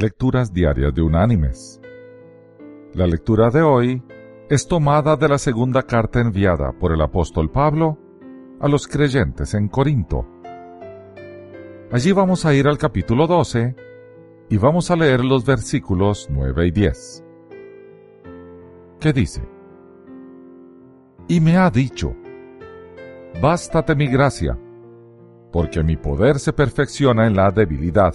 Lecturas Diarias de Unánimes. La lectura de hoy es tomada de la segunda carta enviada por el apóstol Pablo a los creyentes en Corinto. Allí vamos a ir al capítulo 12 y vamos a leer los versículos 9 y 10. ¿Qué dice? Y me ha dicho, Bástate mi gracia, porque mi poder se perfecciona en la debilidad.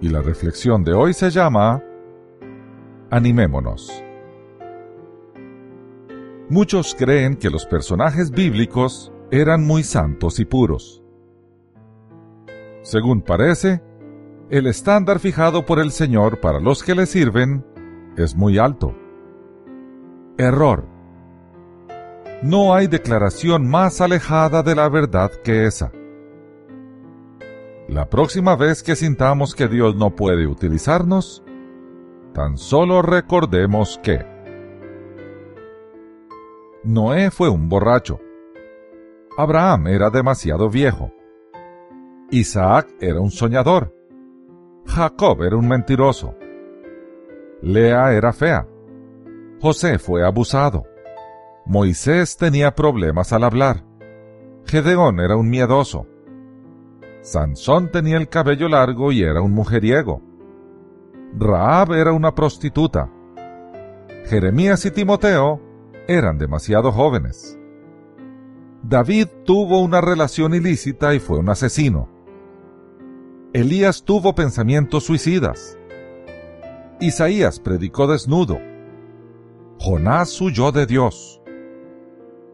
Y la reflexión de hoy se llama Animémonos. Muchos creen que los personajes bíblicos eran muy santos y puros. Según parece, el estándar fijado por el Señor para los que le sirven es muy alto. Error no hay declaración más alejada de la verdad que esa. La próxima vez que sintamos que Dios no puede utilizarnos, tan solo recordemos que Noé fue un borracho. Abraham era demasiado viejo. Isaac era un soñador. Jacob era un mentiroso. Lea era fea. José fue abusado. Moisés tenía problemas al hablar. Gedeón era un miedoso. Sansón tenía el cabello largo y era un mujeriego. Raab era una prostituta. Jeremías y Timoteo eran demasiado jóvenes. David tuvo una relación ilícita y fue un asesino. Elías tuvo pensamientos suicidas. Isaías predicó desnudo. Jonás huyó de Dios.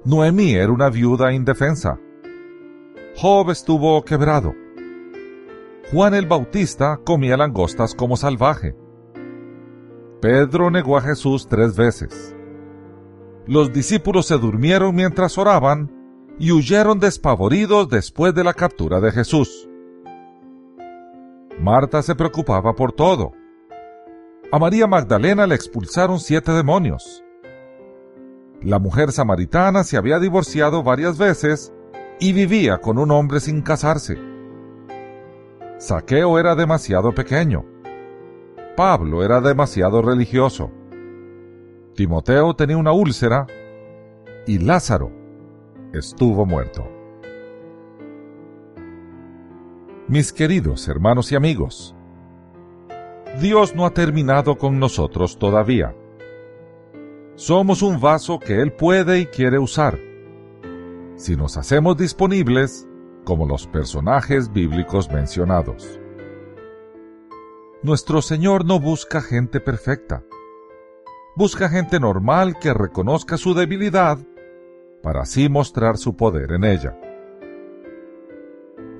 Noemí era una viuda indefensa. Job estuvo quebrado. Juan el Bautista comía langostas como salvaje. Pedro negó a Jesús tres veces. Los discípulos se durmieron mientras oraban y huyeron despavoridos después de la captura de Jesús. Marta se preocupaba por todo. A María Magdalena le expulsaron siete demonios. La mujer samaritana se había divorciado varias veces y vivía con un hombre sin casarse. Saqueo era demasiado pequeño. Pablo era demasiado religioso. Timoteo tenía una úlcera y Lázaro estuvo muerto. Mis queridos hermanos y amigos, Dios no ha terminado con nosotros todavía. Somos un vaso que Él puede y quiere usar. Si nos hacemos disponibles como los personajes bíblicos mencionados. Nuestro Señor no busca gente perfecta. Busca gente normal que reconozca su debilidad para así mostrar su poder en ella.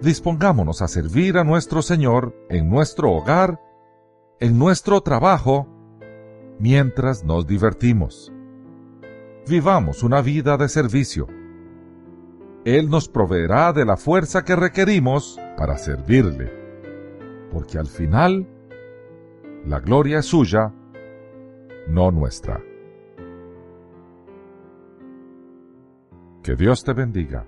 Dispongámonos a servir a nuestro Señor en nuestro hogar, en nuestro trabajo, mientras nos divertimos. Vivamos una vida de servicio. Él nos proveerá de la fuerza que requerimos para servirle, porque al final la gloria es suya, no nuestra. Que Dios te bendiga.